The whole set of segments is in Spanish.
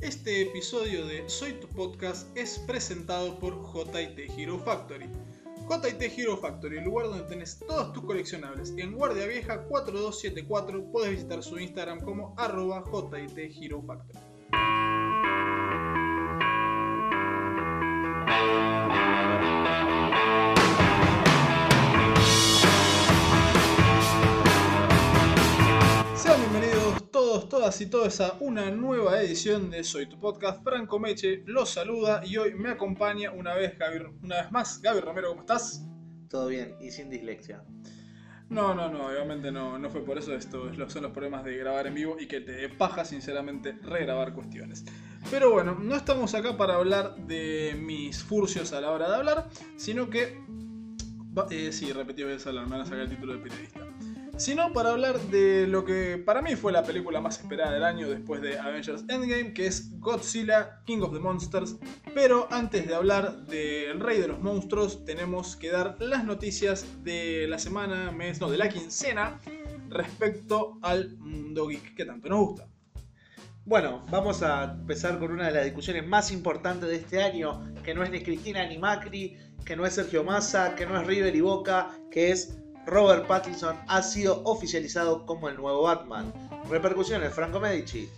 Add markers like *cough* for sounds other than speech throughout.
Este episodio de Soy tu podcast es presentado por JT Hero Factory. JT Hero Factory, el lugar donde tenés todos tus coleccionables. En Guardia Vieja 4274 puedes visitar su Instagram como arroba Hero Factory. Todos, todas y todos a una nueva edición de Soy tu podcast. Franco Meche los saluda y hoy me acompaña una vez, Gaby- una vez más. Gaby Romero, ¿cómo estás? Todo bien y sin dislexia. No, no, no, obviamente no, no fue por eso. Esto son los problemas de grabar en vivo y que te paja, sinceramente, regrabar cuestiones. Pero bueno, no estamos acá para hablar de mis furcios a la hora de hablar, sino que. eh, sí, repetí, voy a hablar, me van a sacar el título de periodista. Sino para hablar de lo que para mí fue la película más esperada del año después de Avengers Endgame, que es Godzilla, King of the Monsters. Pero antes de hablar del Rey de los Monstruos, tenemos que dar las noticias de la semana, mes, no, de la quincena respecto al mundo geek que tanto nos gusta. Bueno, vamos a empezar con una de las discusiones más importantes de este año, que no es ni Cristina ni Macri, que no es Sergio Massa, que no es River y Boca, que es Robert Pattinson ha sido oficializado como el nuevo Batman. Repercusiones, Franco Medici.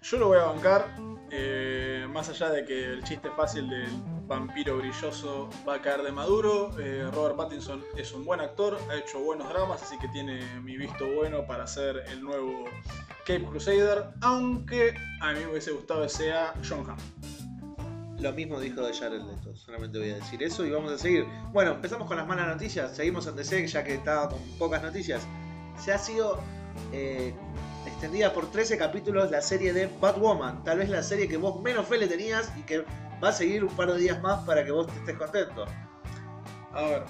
Yo lo voy a bancar, eh, más allá de que el chiste fácil del vampiro brilloso va a caer de maduro. eh, Robert Pattinson es un buen actor, ha hecho buenos dramas, así que tiene mi visto bueno para ser el nuevo Cape Crusader, aunque a mí me hubiese gustado que sea John Hamm. Lo mismo dijo de Jared Leto, solamente voy a decir eso y vamos a seguir. Bueno, empezamos con las malas noticias, seguimos en DC ya que estaba con pocas noticias. Se ha sido eh, extendida por 13 capítulos la serie de Batwoman, tal vez la serie que vos menos fe le tenías y que va a seguir un par de días más para que vos estés contento. A ver,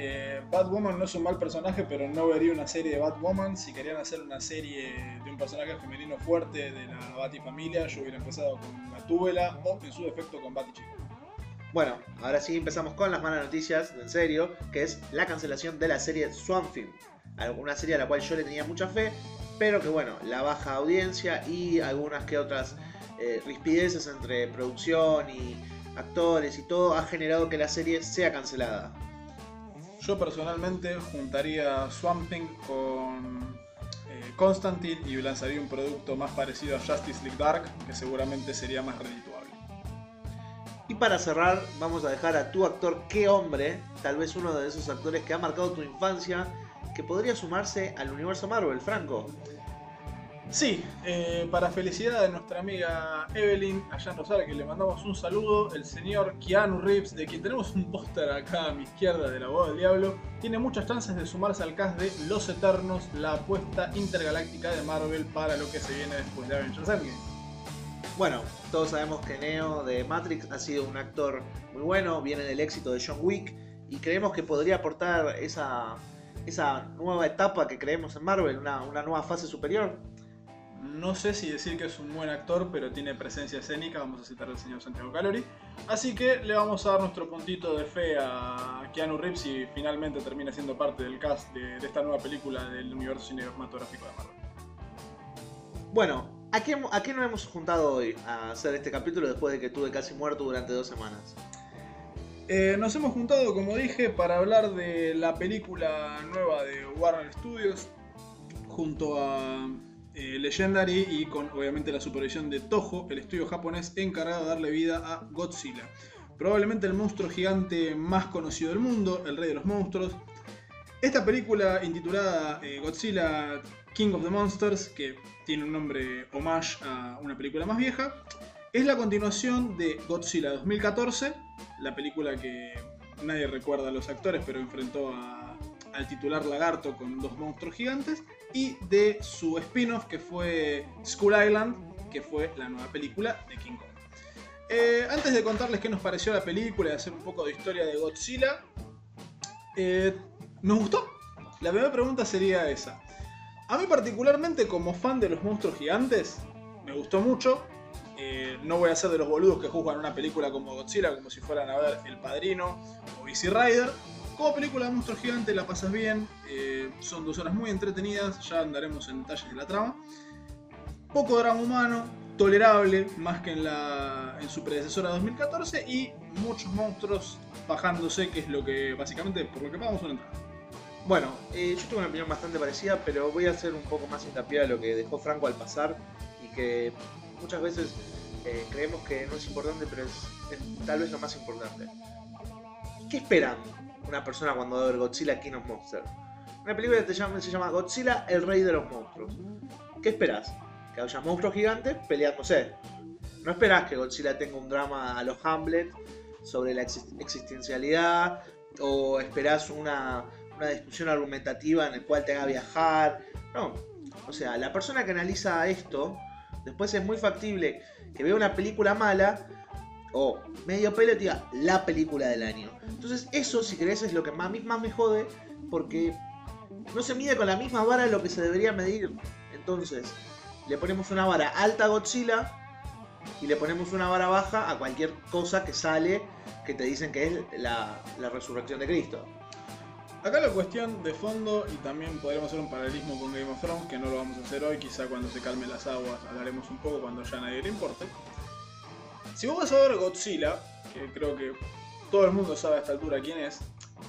eh, Batwoman no es un mal personaje, pero no vería una serie de Batwoman. Si querían hacer una serie de un personaje femenino fuerte de la Batifamilia, yo hubiera empezado con Gatúbela o en su defecto con Batichica. Bueno, ahora sí empezamos con las malas noticias, en serio, que es la cancelación de la serie Thing. Una serie a la cual yo le tenía mucha fe, pero que bueno, la baja audiencia y algunas que otras eh, rispideces entre producción y actores y todo ha generado que la serie sea cancelada. Yo personalmente juntaría Swamp Thing con eh, Constantine y lanzaría un producto más parecido a Justice League Dark, que seguramente sería más redituable. Y para cerrar, vamos a dejar a tu actor, qué hombre, tal vez uno de esos actores que ha marcado tu infancia, que podría sumarse al universo Marvel, Franco. Sí, eh, para felicidad de nuestra amiga Evelyn, allá en Rosario, que le mandamos un saludo, el señor Keanu Reeves, de quien tenemos un póster acá a mi izquierda de la voz del diablo, tiene muchas chances de sumarse al cast de Los Eternos, la apuesta intergaláctica de Marvel para lo que se viene después de Avengers Endgame. Bueno, todos sabemos que Neo de Matrix ha sido un actor muy bueno, viene del éxito de John Wick y creemos que podría aportar esa, esa nueva etapa que creemos en Marvel, una, una nueva fase superior. No sé si decir que es un buen actor, pero tiene presencia escénica, vamos a citar al señor Santiago Calori. Así que le vamos a dar nuestro puntito de fe a Keanu Reeves y finalmente termina siendo parte del cast de, de esta nueva película del universo cinematográfico de Marvel. Bueno, ¿a qué, ¿a qué nos hemos juntado hoy a hacer este capítulo después de que estuve casi muerto durante dos semanas? Eh, nos hemos juntado, como dije, para hablar de la película nueva de Warner Studios junto a eh, Legendary y con obviamente la supervisión de Toho, el estudio japonés encargado de darle vida a Godzilla. Probablemente el monstruo gigante más conocido del mundo, el rey de los monstruos. Esta película intitulada eh, Godzilla King of the Monsters, que tiene un nombre homage a una película más vieja, es la continuación de Godzilla 2014, la película que nadie recuerda a los actores, pero enfrentó a- al titular lagarto con dos monstruos gigantes, y de su spin-off que fue Skull Island, que fue la nueva película de King Kong. Eh, antes de contarles qué nos pareció la película y hacer un poco de historia de Godzilla, eh, ¿nos gustó? La primera pregunta sería esa. A mí particularmente como fan de los monstruos gigantes, me gustó mucho. Eh, no voy a ser de los boludos que juzgan una película como Godzilla como si fueran a ver El Padrino o Easy Rider. Como película de monstruos gigantes la pasas bien, eh, son dos horas muy entretenidas, ya andaremos en detalles de la trama. Poco drama humano, tolerable más que en, la, en su predecesora 2014 y muchos monstruos bajándose, que es lo que básicamente por lo que pagamos una entrada. Bueno, eh, yo tengo una opinión bastante parecida, pero voy a hacer un poco más hincapié a lo que dejó Franco al pasar y que muchas veces eh, creemos que no es importante, pero es, es tal vez lo más importante. ¿Qué esperan una persona cuando va a Godzilla King of Monsters? Una película que se llama Godzilla, el rey de los monstruos. ¿Qué esperas? Que haya monstruos gigantes peleándose. No esperás que Godzilla tenga un drama a los Hamlet sobre la exist- existencialidad o esperás una, una discusión argumentativa en el cual te haga viajar. No. O sea, la persona que analiza esto, después es muy factible que vea una película mala o medio pelo la película del año. Entonces eso, si querés, es lo que más, más me jode porque no se mide con la misma vara lo que se debería medir. Entonces, le ponemos una vara alta a Godzilla y le ponemos una vara baja a cualquier cosa que sale que te dicen que es la, la resurrección de Cristo. Acá la cuestión de fondo, y también podremos hacer un paralelismo con Game of Thrones, que no lo vamos a hacer hoy, quizá cuando se calmen las aguas hablaremos un poco cuando ya nadie le importe. Si vos vas a ver Godzilla, que creo que todo el mundo sabe a esta altura quién es,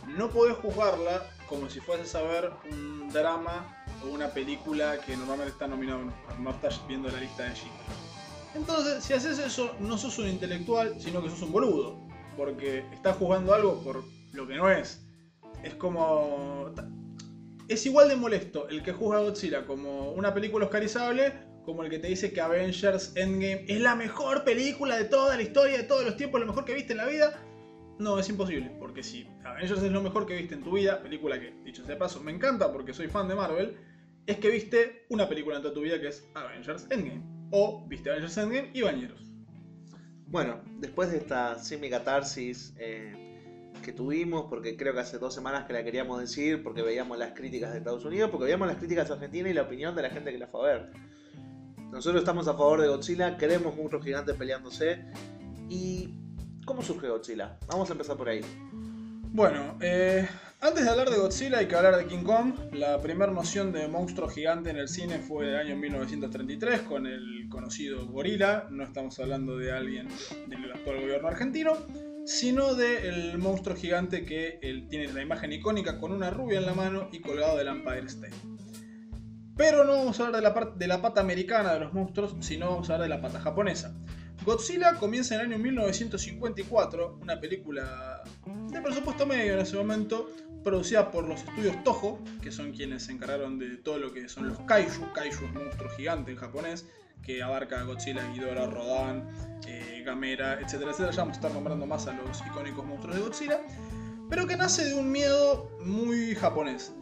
no podés juzgarla como si fueses a ver un drama o una película que normalmente está nominado no estás viendo la lista de Schindler. Entonces, si haces eso, no sos un intelectual, sino que sos un boludo, porque estás juzgando algo por lo que no es. Es como. Es igual de molesto el que juzga a Godzilla como una película oscarizable como el que te dice que Avengers Endgame es la mejor película de toda la historia, de todos los tiempos, lo mejor que viste en la vida. No, es imposible, porque si Avengers es lo mejor que viste en tu vida, película que, dicho sea de paso, me encanta porque soy fan de Marvel, es que viste una película en toda tu vida que es Avengers Endgame. O viste Avengers Endgame y Bañeros. Bueno, después de esta semi-catarsis eh, que tuvimos, porque creo que hace dos semanas que la queríamos decir, porque veíamos las críticas de Estados Unidos, porque veíamos las críticas de Argentina y la opinión de la gente que la fue a ver. Nosotros estamos a favor de Godzilla, queremos monstruos gigantes peleándose. ¿Y cómo surge Godzilla? Vamos a empezar por ahí. Bueno, eh, antes de hablar de Godzilla hay que hablar de King Kong. La primera noción de monstruo gigante en el cine fue del año 1933 con el conocido gorila. No estamos hablando de alguien del actual gobierno argentino, sino del monstruo gigante que tiene la imagen icónica con una rubia en la mano y colgado del Empire State. Pero no vamos a hablar de la, de la pata americana de los monstruos, sino vamos a hablar de la pata japonesa. Godzilla comienza en el año 1954, una película de presupuesto medio en ese momento, producida por los estudios Toho, que son quienes se encargaron de todo lo que son los kaiju, kaiju es monstruo gigante en japonés, que abarca Godzilla, Ghidorah, Rodan, eh, Gamera, etcétera, etcétera. Ya vamos a estar nombrando más a los icónicos monstruos de Godzilla, pero que nace de un miedo muy japonés,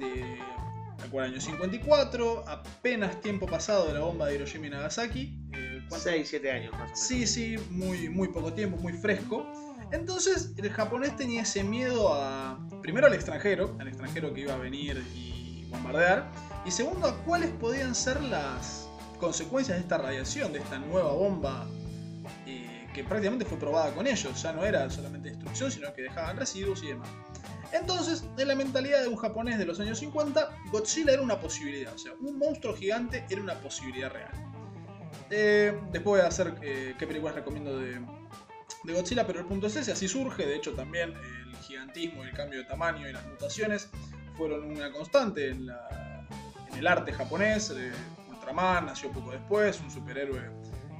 el año 54, apenas tiempo pasado de la bomba de Hiroshima y Nagasaki. eh, ¿cuánto? 6, 7 años más o menos. Sí, sí, muy, muy poco tiempo, muy fresco. Entonces el japonés tenía ese miedo a, primero al extranjero, al extranjero que iba a venir y bombardear, y segundo a cuáles podían ser las consecuencias de esta radiación, de esta nueva bomba eh, que prácticamente fue probada con ellos. Ya no era solamente destrucción, sino que dejaban residuos y demás. Entonces, en la mentalidad de un japonés de los años 50, Godzilla era una posibilidad, o sea, un monstruo gigante era una posibilidad real. Eh, después voy a hacer eh, qué películas recomiendo de, Godzilla, pero el punto es ese, así surge, de hecho también el gigantismo, el cambio de tamaño y las mutaciones fueron una constante en, el arte japonés. eh, Ultraman nació poco después, un superhéroe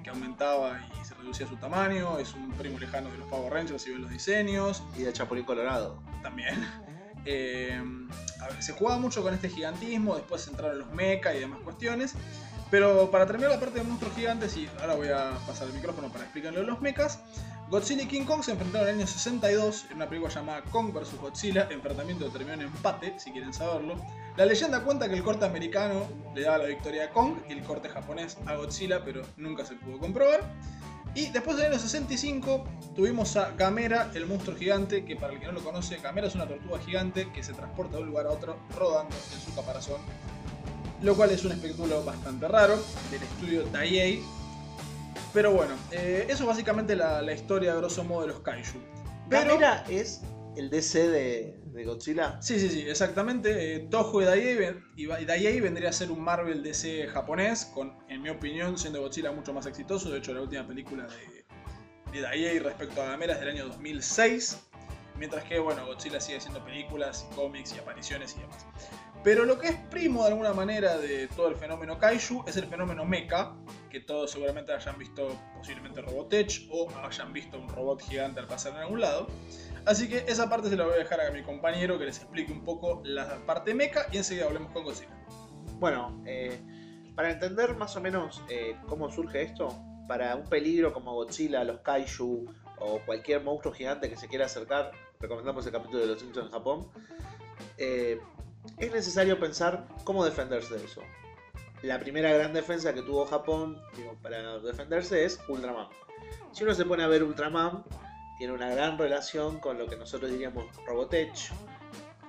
que aumentaba y se reducía su tamaño, es un primo lejano de los Power Rangers si ven los diseños, Y de Chapulín Colorado. También. *laughs* Ver, se jugaba mucho con este gigantismo, después entraron los mecha y demás cuestiones. Pero para terminar la parte de monstruos gigantes, y ahora voy a pasar el micrófono para explicarle los mechas, Godzilla y King Kong se enfrentaron en el año 62 en una película llamada Kong vs. Godzilla, enfrentamiento que terminó en empate, si quieren saberlo. La leyenda cuenta que el corte americano le daba la victoria a Kong y el corte japonés a Godzilla, pero nunca se pudo comprobar. Y después del año 65 tuvimos a Gamera, el monstruo gigante, que para el que no lo conoce, Gamera es una tortuga gigante que se transporta de un lugar a otro rodando en su caparazón. Lo cual es un espectáculo bastante raro del estudio Daiei. Pero bueno, eh, eso es básicamente la, la historia, a grosso modo, de los kaiju. Pero, Gamera es el DC de, de Godzilla. Sí, sí, sí, exactamente. Eh, Toho y Daiei, y vendría a ser un Marvel DC japonés, con, en mi opinión, siendo Godzilla mucho más exitoso. De hecho, la última película de, de Daiei respecto a Gamera es del año 2006. Mientras que, bueno, Godzilla sigue haciendo películas, y cómics y apariciones y demás. Pero lo que es primo de alguna manera de todo el fenómeno Kaiju es el fenómeno Mecha, que todos seguramente hayan visto posiblemente Robotech o hayan visto un robot gigante al pasar en algún lado. Así que esa parte se la voy a dejar a mi compañero que les explique un poco la parte mecha y enseguida hablemos con Godzilla. Bueno, eh, para entender más o menos eh, cómo surge esto, para un peligro como Godzilla, los Kaiju o cualquier monstruo gigante que se quiera acercar, recomendamos el capítulo de los Simpsons en Japón, eh, es necesario pensar cómo defenderse de eso. La primera gran defensa que tuvo Japón para defenderse es Ultraman. Si uno se pone a ver Ultraman, tiene una gran relación con lo que nosotros diríamos Robotech,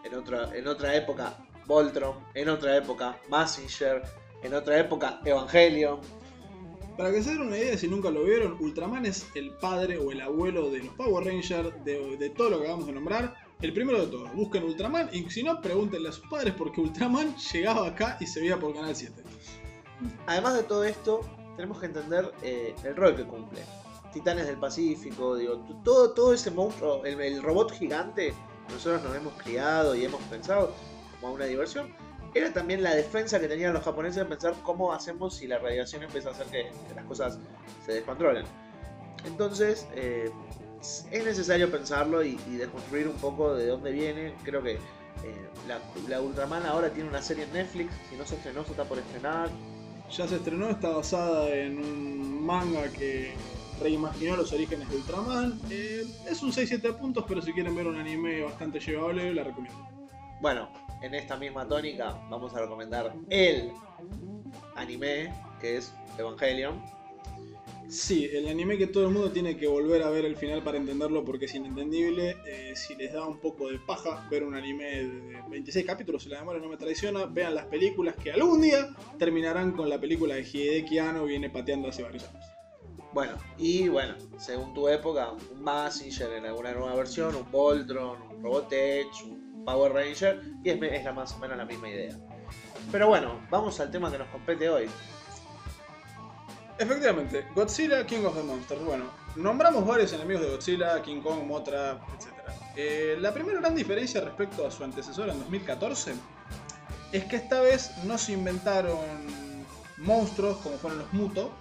en otra, en otra época Voltron, en otra época Massinger, en otra época Evangelion. Para que se den una idea, si nunca lo vieron, Ultraman es el padre o el abuelo de los Power Rangers, de, de todo lo que acabamos de nombrar. El primero de todos, busquen Ultraman y si no, pregúntenle a sus padres porque Ultraman *laughs* llegaba acá y se veía por Canal 7. Además de todo esto, tenemos que entender eh, el rol que cumple. Titanes del Pacífico, digo, todo, todo ese monstruo, el, robot gigante, nosotros nos hemos criado y hemos pensado como una diversión, era también la defensa que tenían los japoneses de pensar cómo hacemos si la radiación empieza a hacer que, las cosas se descontrolen. Entonces, eh, es necesario pensarlo y, y desconstruir un poco de dónde viene. Creo que eh, la, la Ultraman ahora tiene una serie en Netflix, si no se estrenó, se está por estrenar. Ya se estrenó, está basada en un manga que reimaginó los orígenes de Ultraman. Eh, es un 6-7 puntos, pero si quieren ver un anime bastante llevable, la recomiendo. Bueno, en esta misma tónica vamos a recomendar el anime que es Evangelion. Sí, el anime que todo el mundo tiene que volver a ver el final para entenderlo porque es inentendible. Eh, si les da un poco de paja ver un anime de 26 capítulos, si la memoria no me traiciona, vean las películas que algún día terminarán con la película de Hideki Anno viene pateando hace varios años. Bueno, y bueno, según tu época, un Massinger en alguna nueva versión, un Voltron, un Robotech, un Power Ranger, y es, la más o menos la misma idea. Pero bueno, vamos al tema que nos compete hoy. Efectivamente, Godzilla, King of the Monsters. Bueno, nombramos varios enemigos de Godzilla, King Kong, Mothra, etc. Eh, la primera gran diferencia respecto a su antecesor en 2014 es que esta vez no se inventaron monstruos como fueron los Muto,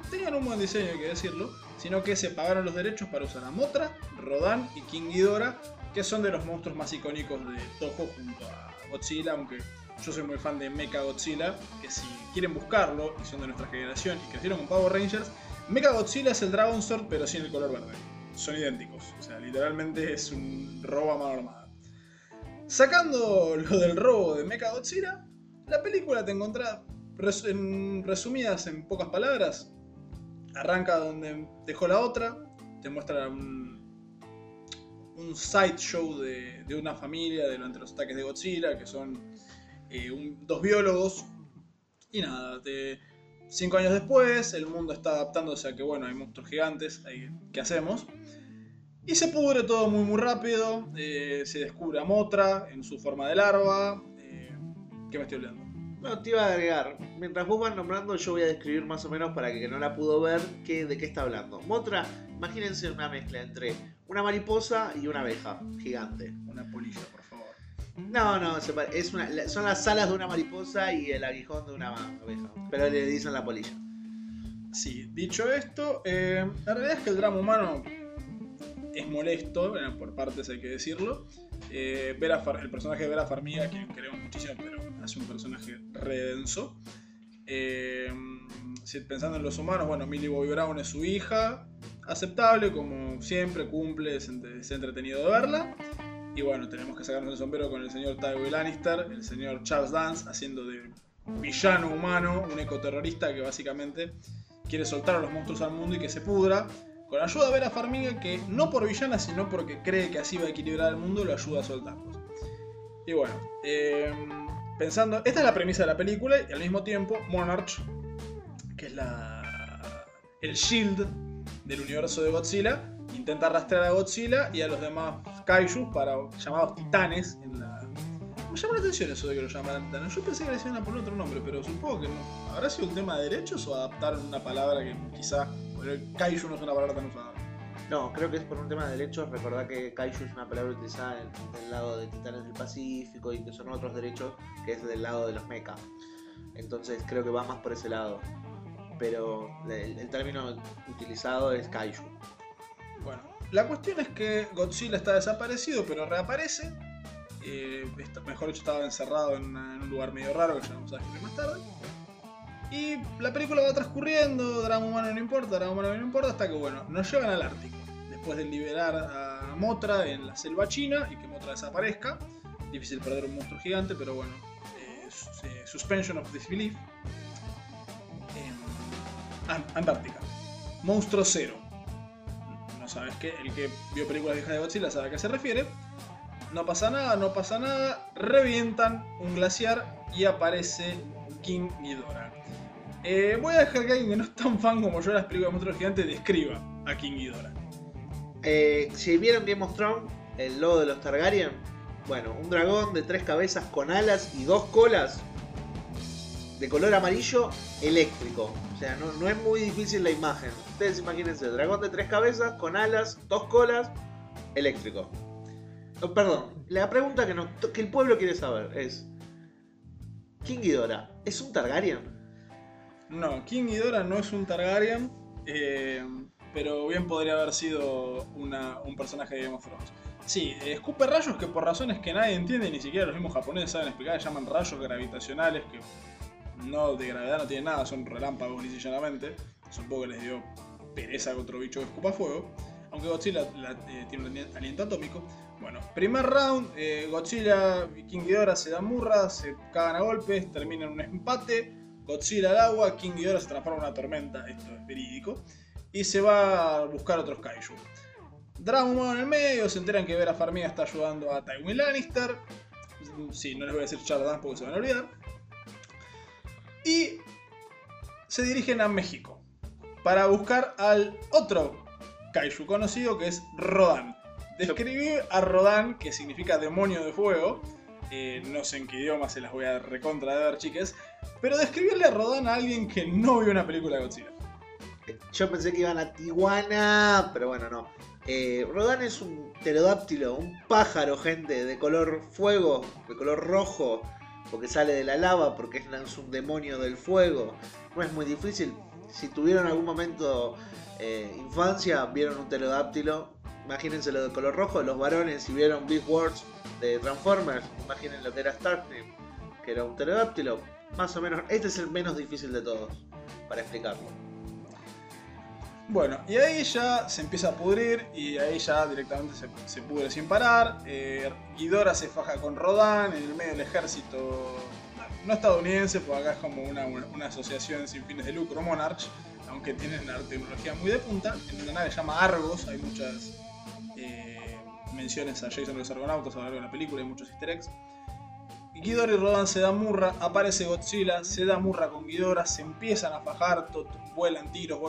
que tenían un buen diseño, hay que decirlo, sino que se pagaron los derechos para usar a Mothra, Rodan y King Ghidorah, que son de los monstruos más icónicos de Toho junto a Godzilla, aunque yo soy muy fan de Mecha Godzilla, que si quieren buscarlo y son de nuestra generación y crecieron con Power Rangers, Mecha Godzilla es el Dragon Sword pero sin el color verde. Son idénticos, o sea, literalmente es un robo a mano armada. Sacando lo del robo de Mecha Godzilla, la película te encontrás, res- en- resumidas en pocas palabras, arranca donde dejó la otra, te muestra un, un sideshow de, una familia durante los ataques de Godzilla, que son eh, dos biólogos. Y nada, cinco años después, el mundo está adaptándose a que, bueno, hay monstruos gigantes, ¿qué hacemos? Y se pudre todo muy muy rápido, eh, se descubre a Motra en su forma de larva. eh, ¿Qué me estoy olvidando? No, te iba a agregar, mientras vos vas nombrando, yo voy a describir más o menos para que no la pudo ver qué, de qué está hablando. Motra, imagínense una mezcla entre una mariposa y una abeja gigante. Una polilla, por favor. No, no, es una, son las alas de una mariposa y el aguijón de una abeja. Pero le dicen la polilla. Sí, dicho esto, eh, la realidad es que el drama humano es molesto, por partes hay que decirlo. Eh, Vera Far- el personaje de Vera Farmiga, que queremos muchísimo, pero hace un personaje redenso. Eh, pensando en los humanos, bueno, Millie Bobby Brown es su hija, aceptable, como siempre, cumple, es, es entretenido de verla. Y bueno, tenemos que sacarnos el sombrero con el señor Tywin Lannister, el señor Charles Dance, haciendo de villano humano, un ecoterrorista que básicamente quiere soltar a los monstruos al mundo y que se pudra. Con ayuda de Vera Farmiga, que no por villana, sino porque cree que así va a equilibrar el mundo, lo ayuda a soltarlos. Y bueno, eh, pensando, esta es la premisa de la película y al mismo tiempo Monarch, que es la, el shield del universo de Godzilla, intenta arrastrar a Godzilla y a los demás kaijus para llamados titanes en la. Me llama la atención eso de que lo llamaran titanes. Yo pensé que le a poner otro nombre, pero supongo que no. ¿Habrá sido un tema de derechos o adaptaron una palabra que quizá. Bueno, el kaiju no es una palabra tan usada. No, creo que es por un tema de derechos. Recordá que Kaiju es una palabra utilizada del lado de Titanes del Pacífico y que son otros derechos que es del lado de los mecha. Entonces creo que va más por ese lado. Pero el, término utilizado es Kaiju. Bueno, la cuestión es que Godzilla está desaparecido, pero reaparece. Eh, mejor dicho, estaba encerrado en, un lugar medio raro que ya vamos a más tarde. Y la película va transcurriendo, drama humano no importa, drama humano no importa, hasta que bueno, nos llevan al Ártico. Después de liberar a Motra en la selva china y que Motra desaparezca. Difícil perder un monstruo gigante, pero bueno. eh, eh, suspension of disbelief. An- Antártica. Monstruo cero. No sabes qué, el que vio películas viejas de Godzilla sabe a qué se refiere. No pasa nada, no pasa nada. Revientan un glaciar y aparece King Ghidorah. Eh, voy a dejar que alguien que no es tan fan como yo de las películas de monstruos gigantes describa a King Ghidorah. Eh, si vieron Game of Thrones, el logo de los Targaryen, bueno, un dragón de tres cabezas con alas y dos colas de color amarillo eléctrico. O sea, no, es muy difícil la imagen. Ustedes imagínense, dragón de tres cabezas con alas, dos colas, eléctrico. Oh, perdón, la pregunta que el pueblo quiere saber es: ¿King Ghidorah es un Targaryen? No, King Ghidorah no es un Targaryen, eh, pero bien podría haber sido un personaje de Game of Thrones. Sí, escupe rayos que por razones que nadie entiende, ni siquiera los mismos japoneses saben explicar, llaman rayos gravitacionales que no de gravedad no tienen nada, son relámpagos lisa y. Supongo que les dio pereza a otro bicho que escupa fuego. Aunque Godzilla la- eh, tiene un ali- aliento atómico. Bueno, primer round, eh, Godzilla y King Ghidorah se dan murra, se cagan a golpes, terminan un empate. Godzilla al agua, King Ghidorah se transforma en una tormenta, esto es verídico. Y se va a buscar otros kaiju. Humano en el medio, se enteran que Vera Farmiga está ayudando a Tywin Lannister. Sí, no les voy a decir Chardán porque se van a olvidar. Y se dirigen a México para buscar al otro kaiju conocido que es Rodan. Describir a Rodan, que significa demonio de fuego, no sé en qué idioma se las voy a recontra de ver, chiques, pero describirle a Rodan a alguien que no vio una película de Godzilla. Yo pensé que iban a Tijuana, pero bueno, no. Eh, Rodan es un pterodáctilo, un pájaro, gente, de color fuego, de color rojo, porque sale de la lava, porque es un demonio del fuego. No es muy difícil. Si tuvieron algún momento eh, infancia, vieron un pterodáctilo, imagínense lo de color rojo. Los varones, si vieron Big Words de Transformers, imaginen lo que era Starscream, que era un pterodáctilo. Más o menos, este es el menos difícil de todos, para explicarlo. Bueno, y ahí ya se empieza a pudrir y ahí ya directamente se, se pudre sin parar. Eh, Ghidorah se faja con Rodan en el medio del ejército no estadounidense, porque acá es como una, una- asociación sin fines de lucro, Monarch, aunque tienen una tecnología muy de punta. En una nave se llama Argos, hay muchas eh, menciones a Jason y los Argonautas a lo largo de la película, hay muchos easter eggs. Ghidorah y Rodan se dan murra, aparece Godzilla, se da murra con Ghidorah, se empiezan a fajar, vuelan tiros,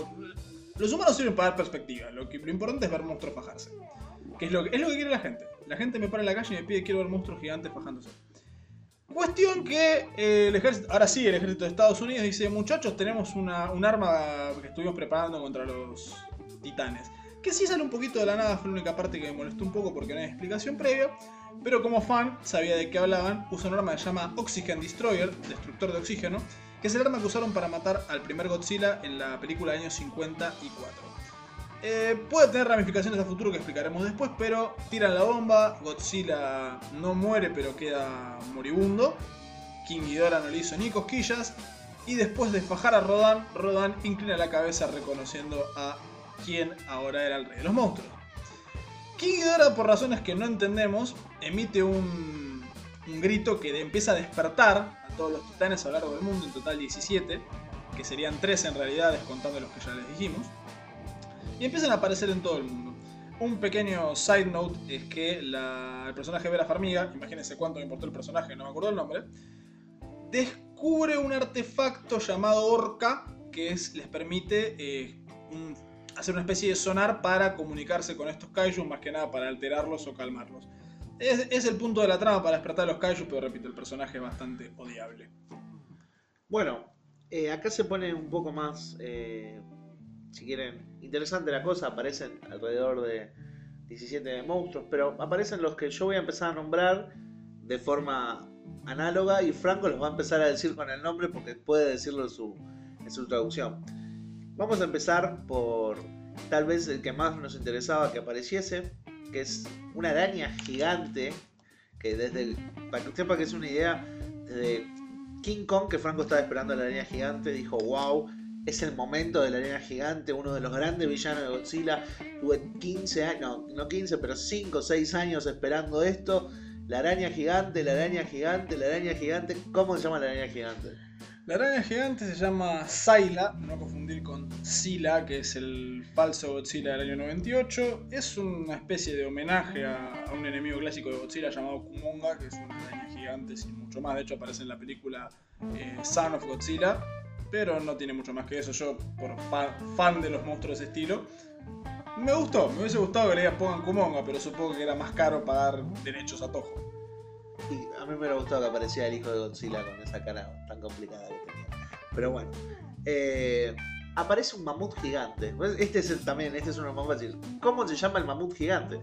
los humanos sirven para dar perspectiva, lo, que, lo importante es ver monstruos fajarse. Que es lo que, es lo que quiere la gente. La gente me para en la calle y me pide quiero ver monstruos gigantes fajándose. Cuestión que eh, el ejército, ahora sí, el ejército de Estados Unidos dice, muchachos, tenemos una, un arma que estuvimos preparando contra los titanes. Que sí sale un poquito de la nada, fue la única parte que me molestó un poco porque no hay explicación previa. Pero como fan, sabía de qué hablaban, usa un arma que se llama Oxygen Destroyer, destructor de oxígeno, que es el arma que usaron para matar al primer Godzilla en la película del año 54. Eh, puede tener ramificaciones a futuro que explicaremos después, pero tiran la bomba, Godzilla no muere pero queda moribundo, King Ghidorah no le hizo ni cosquillas, y después de fajar a Rodan, Rodan inclina la cabeza reconociendo a quien ahora era el rey de los monstruos. King Ghidorah, por razones que no entendemos, emite un, grito que empieza a despertar a todos los titanes a lo largo del mundo, en total 17, que serían 3 en realidad, descontando los que ya les dijimos y empiezan a aparecer en todo el mundo. Un pequeño side note es que la- el personaje Vera Farmiga, imagínense cuánto me importó el personaje, no me acuerdo el nombre, descubre un artefacto llamado Orca que es, les permite eh, un- hacer una especie de sonar para comunicarse con estos kaijus, más que nada para alterarlos o calmarlos. Es, el punto de la trama para despertar a los kaijus, pero repito, el personaje es bastante odiable. Bueno, eh, acá se pone un poco más, eh, si quieren, interesante la cosa. Aparecen alrededor de 17 monstruos, pero aparecen los que yo voy a empezar a nombrar de forma análoga y Franco los va a empezar a decir con el nombre porque puede decirlo en su, en su traducción. Vamos a empezar por tal vez el que más nos interesaba que apareciese, que es una araña gigante que desde, para que sepa que es una idea, desde King Kong, que Franco estaba esperando la araña gigante, dijo, wow, es el momento de la arena gigante, uno de los grandes villanos de Godzilla. Tuve 15 años, no, no 15, pero 5 o 6 años esperando esto. La araña gigante, la araña gigante, la araña gigante. ¿Cómo se llama la araña gigante? La araña gigante se llama Sayla, no confundir con Sila, que es el falso Godzilla del año 98. Es una especie de homenaje a, un enemigo clásico de Godzilla llamado Kumonga, que es una araña gigante sin mucho más. De hecho, aparece en la película eh, Son of Godzilla, pero no tiene mucho más que eso. Yo, por fa- fan de los monstruos de ese estilo, me gustó. Me hubiese gustado que le pongan Kumonga, pero supongo que era más caro pagar derechos a Toho. Y a mí me hubiera gustado que apareciera el hijo de Godzilla con esa cara tan complicada que tenía. Pero bueno. eh, aparece un mamut gigante. Pues Este es el- también, este es uno más fácil. ¿Cómo se llama el mamut gigante?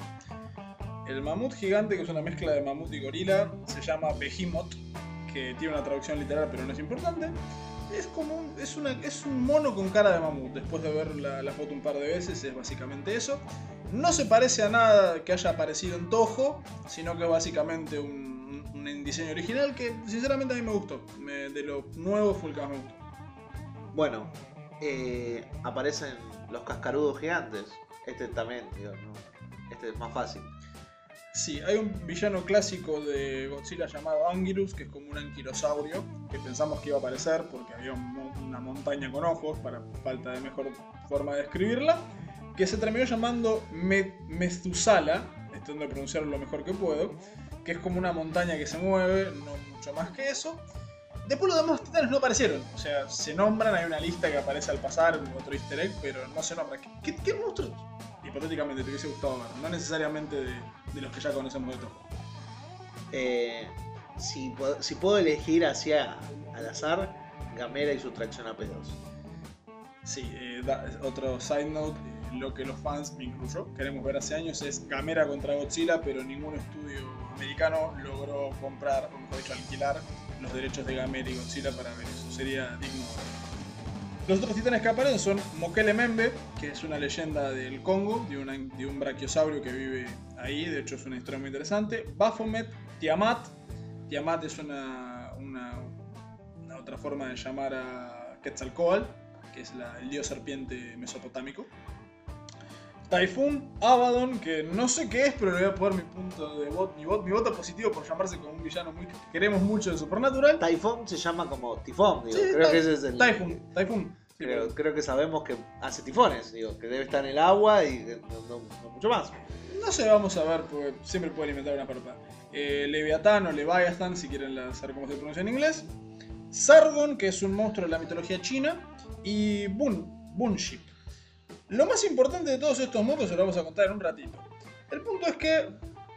El mamut gigante, que es una mezcla de mamut y gorila, se llama Behemoth, que tiene una traducción literal pero no es importante. Es como un, es una, es un mono con cara de mamut. Después de ver la, foto un par de veces, es básicamente eso. No se parece a nada que haya aparecido en Toho, sino que es básicamente un, un diseño original que sinceramente a mí me gustó. Me- de lo nuevo fue el que más me gustó. Bueno, eh, aparecen los cascarudos gigantes. Este también, digo, ¿no? Este es más fácil. Sí, hay un villano clásico de Godzilla llamado Angirus, que es como un anquilosaurio, que pensamos que iba a aparecer porque había un una montaña con ojos, para falta de mejor forma de describirla, que se terminó llamando Me- Methusala, intentando pronunciarlo lo mejor que puedo, que es como una montaña que se mueve, no mucho más que eso. Después los demás titanes no aparecieron, o sea, se nombran, hay una lista que aparece al pasar, otro easter egg, pero no se nombra. ¿Qué, monstruos hipotéticamente te hubiese gustado ver? No necesariamente de, de los que ya conocemos de todo. Eh, si, puedo- si puedo elegir hacia al azar, Gamera y su tracción a pedos. Sí, eh, da- otro side note, lo que los fans, me incluyo, queremos ver hace años es Gamera contra Godzilla, pero ningún estudio americano logró comprar, o mejor dicho, alquilar los derechos de Gamera y Godzilla para ver eso. Sería digno. Los otros titanes que aparecen son Mokele Membe, que es una leyenda del Congo, de, una- de un brachiosaurio que vive ahí, de hecho es una historia muy interesante. Baphomet, Tiamat. Tiamat es una, una, una otra forma de llamar a Quetzalcoatl, que es la- el dios serpiente mesopotámico. Typhoon, Abaddon, que no sé qué es, pero le voy a poner mi punto de voto, mi, voto, mi voto positivo por llamarse como un villano muy que queremos mucho de Supernatural. Typhoon se llama como tifón, digo. Sí, creo que ese es el. Typhoon, Typhoon. Sí, Creo, pero creo que sabemos que hace tifones, digo, que debe estar en el agua y no, no- no mucho más. No sé, vamos a ver, porque siempre pueden inventar una parta. Eh, Leviatán o Leviathan, si quieren saber cómo se pronuncia en inglés. Sargon, que es un monstruo de la mitología china. Y Bun, Bunship. Lo más importante de todos estos monstruos se lo vamos a contar en un ratito. El punto es que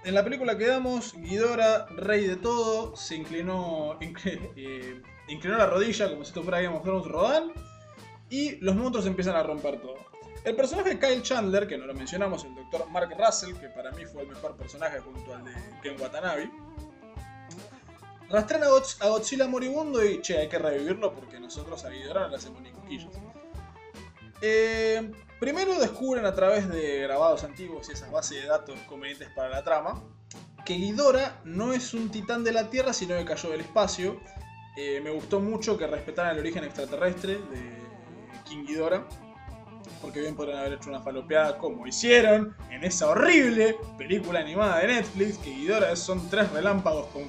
en la película que damos, Ghidorah, rey de todo, se inclinó, incli- *laughs* eh, inclinó la rodilla como si esto fuera Game of Thrones. Y los monstruos empiezan a romper todo. El personaje de Kyle Chandler, que no lo mencionamos, el doctor Mark Russell, que para mí fue el mejor personaje junto al de Ken Watanabe, rastrean a, Godz- a Godzilla moribundo y, che, hay que revivirlo porque nosotros a Ghidorah no le hacemos ni cosquillas. Eh, primero descubren a través de grabados antiguos y esas bases de datos convenientes para la trama, que Ghidorah no es un titán de la Tierra, sino que cayó del espacio. Eh, me gustó mucho que respetaran el origen extraterrestre de King Ghidorah porque bien podrían haber hecho una falopeada como hicieron en esa horrible película animada de Netflix, que Ghidorah son tres relámpagos con,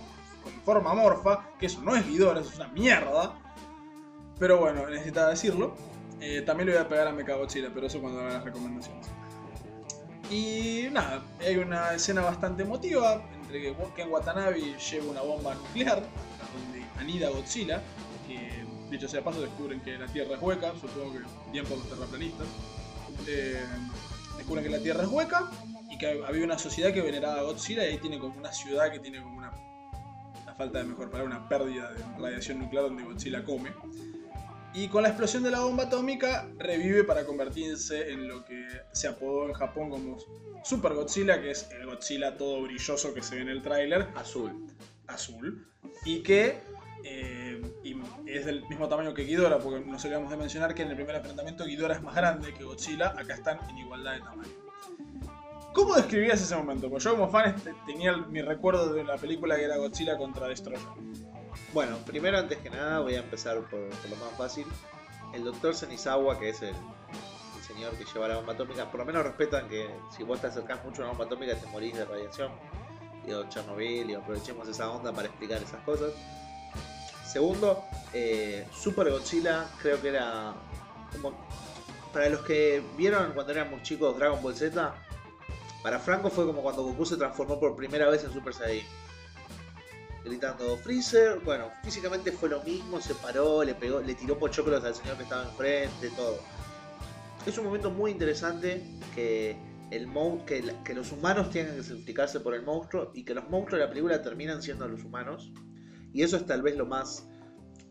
forma morfa, que eso no es Ghidorah, eso es una mierda. Pero bueno, necesitaba decirlo. Eh, también le voy a pegar a Mechagodzilla, pero eso cuando haga las recomendaciones. Y nada, hay una escena bastante emotiva entre que Ken Watanabe lleva una bomba nuclear, donde anida Godzilla, que dicho sea paso descubren que la Tierra es hueca, supongo que bien por los terraplanistas. eh, descubren que la Tierra es hueca y que había una sociedad que veneraba a Godzilla y ahí tiene como una ciudad que tiene como una, la falta de mejor palabra, una pérdida de radiación nuclear donde Godzilla come. Y con la explosión de la bomba atómica revive para convertirse en lo que se apodó en Japón como Super Godzilla, que es el Godzilla todo brilloso que se ve en el tráiler, Azul. azul, y que eh, y es del mismo tamaño que Ghidorah, porque nos olvidamos de mencionar que en el primer enfrentamiento Ghidorah es más grande que Godzilla, acá están en igualdad de tamaño. ¿Cómo describirías ese momento? Porque yo como fan este, tenía mi recuerdo de la película que era Godzilla contra Destroyer. Bueno, primero antes que nada voy a empezar por, lo más fácil. El doctor Senizawa, que es el, el señor que lleva la bomba atómica, por lo menos respetan que si vos te acercás mucho a una bomba atómica te morís de radiación. Digo, Chernobyl, y aprovechemos esa onda para explicar esas cosas. Segundo, eh, Super Godzilla creo que era como... Para los que vieron cuando éramos chicos Dragon Ball Z, para Franco fue como cuando Goku se transformó por primera vez en Super Saiyan gritando Freezer. Bueno, físicamente fue lo mismo, se paró, le pegó, le tiró pochoclos al señor que estaba enfrente, todo. Es un momento muy interesante que el que, que los humanos tengan que sacrificarse por el monstruo y que los monstruos de la película terminan siendo los humanos. Y eso es tal vez lo más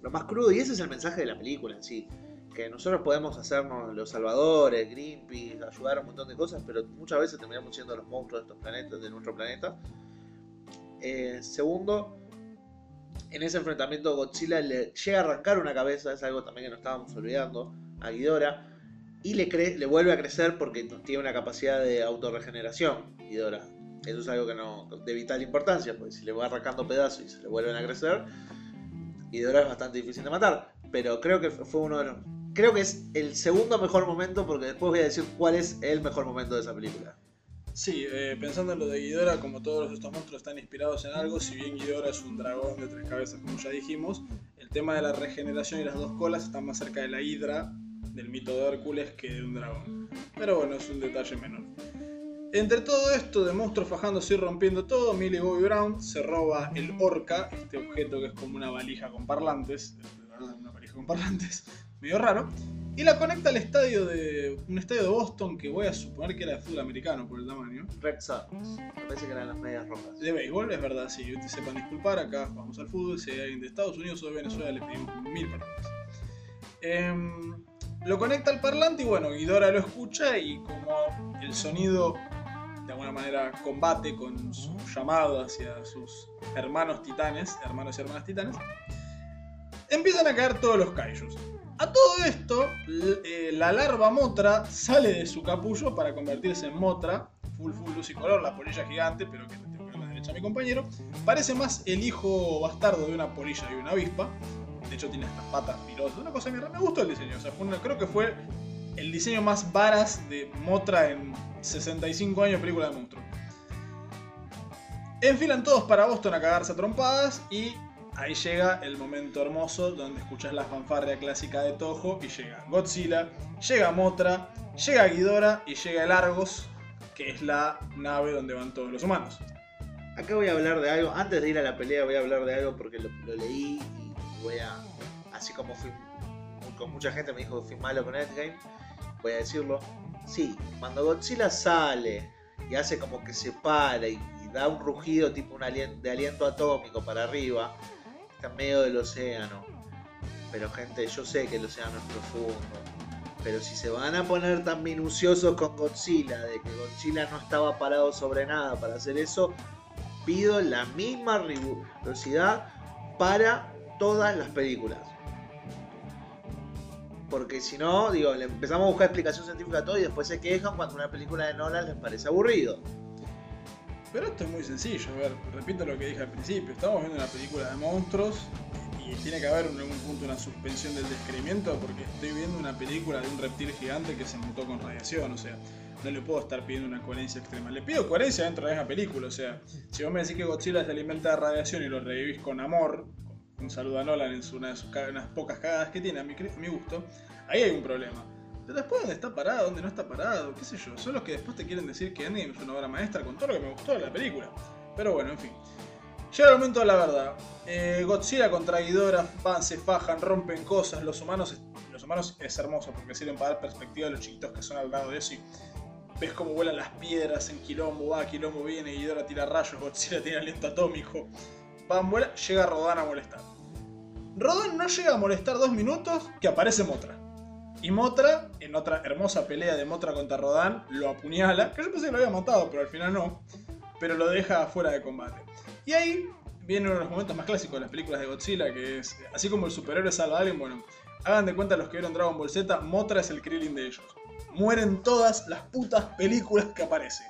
lo más crudo y ese es el mensaje de la película en sí. Que nosotros podemos hacernos los salvadores, Greenpeace, ayudar a un montón de cosas, pero muchas veces terminamos siendo los monstruos de estos planetas, de nuestro planeta. Eh, segundo, en ese enfrentamiento Godzilla le llega a arrancar una cabeza, es algo también que nos estábamos olvidando, a Ghidorah, y le, cre- le vuelve a crecer porque tiene una capacidad de autorregeneración, Ghidorah. Eso es algo que no, de vital importancia, porque si le va arrancando pedazos y se le vuelven a crecer, Ghidorah es bastante difícil de matar. Pero creo que fue uno de. Creo que es el segundo mejor momento, porque después voy a decir cuál es el mejor momento de esa película. Sí, eh, pensando en lo de Ghidorah, como todos estos monstruos están inspirados en algo, si bien Ghidorah es un dragón de tres cabezas, como ya dijimos, el tema de la regeneración y las dos colas están más cerca de la hidra del mito de Hércules que de un dragón. Pero bueno, es un detalle menor. Entre todo esto de monstruos fajándose y rompiendo todo, Millie Bobby Brown se roba el Orca, este objeto que es como una valija con parlantes, una valija con parlantes, medio raro, y la conecta al estadio de un estadio de Boston que voy a suponer que era de fútbol americano por el tamaño. Red Sox. Me parece que eran las medias rojas. De béisbol, es verdad, si ustedes sepan disculpar, acá vamos al fútbol, si hay alguien de Estados Unidos o de Venezuela le pedimos mil perdones. Em, lo conecta al parlante y bueno, Guidora lo escucha y como el sonido de alguna manera combate con su llamado hacia sus hermanos titanes, hermanos y hermanas titanes, empiezan a caer todos los kaijus. A todo esto, eh, la larva Motra sale de su capullo para convertirse en Motra, full full luz y color, la polilla gigante, pero que tengo dar la derecha a mi compañero. Parece más el hijo bastardo de una polilla y una avispa. De hecho, tiene estas patas pirosas. Una cosa mierda. Me gustó el diseño. O sea, fue una- creo que fue el diseño más varas de Motra en 65 años de película de monstruo. Enfilan todos para Boston a cagarse a trompadas y ahí llega el momento hermoso donde escuchas la fanfarria clásica de Toho y llega Godzilla, llega Motra, llega Ghidorah y llega el Argos, que es la nave donde van todos los humanos. Acá voy a hablar de algo, antes de ir a la pelea voy a hablar de algo porque lo, leí y voy a, así como fui, con mucha gente me dijo que fui malo con Endgame, voy a decirlo. Sí, cuando Godzilla sale y hace como que se para y, y da un rugido tipo un alien- de aliento atómico para arriba, está medio del océano. Pero gente, yo sé que el océano es profundo. Pero si se van a poner tan minuciosos con Godzilla, de que Godzilla no estaba parado sobre nada para hacer eso, pido la misma rigurosidad para todas las películas. Porque si no, digo, le empezamos a buscar explicación científica a todo y después se quejan cuando una película de Nolan les parece aburrido. Pero esto es muy sencillo, a ver, repito lo que dije al principio, estamos viendo una película de monstruos y tiene que haber en algún punto una suspensión del descreimiento porque estoy viendo una película de un reptil gigante que se mutó con radiación, o sea, no le puedo estar pidiendo una coherencia extrema. Le pido coherencia dentro de esa película, o sea, si vos me decís que Godzilla se alimenta de radiación y lo revivís con amor, un saludo a Nolan en una de sus unas pocas cagadas que tiene a mi, a mi gusto, ahí hay un problema. Pero después, ¿dónde está parado? ¿Dónde no está parado? ¿Qué sé yo? Son los que después te quieren decir que Endgame es una obra maestra con todo lo que me gustó de la película. Pero bueno, en fin. Llega el momento de la verdad. Eh, Godzilla contra Ghidorah van, se fajan, rompen cosas. Los humanos, los humanos es hermoso porque sirven para dar perspectiva a los chiquitos que son al lado de eso y ves cómo vuelan las piedras en quilombo, va, quilombo viene, Ghidorah tira rayos, Godzilla tiene aliento atómico, van, vuela, llega Rodan a molestar. Rodan no llega a molestar dos minutos que aparece Motra. Y Motra, en otra hermosa pelea de Motra contra Rodan, lo apuñala, que yo pensé que lo había matado, pero al final no, pero lo deja fuera de combate. Y ahí viene uno de los momentos más clásicos de las películas de Godzilla, que es, así como el superhéroe salva a alguien, bueno, hagan de cuenta los que vieron Dragon Ball Z, Motra es el Krillin de ellos. Mueren todas las putas películas que aparece.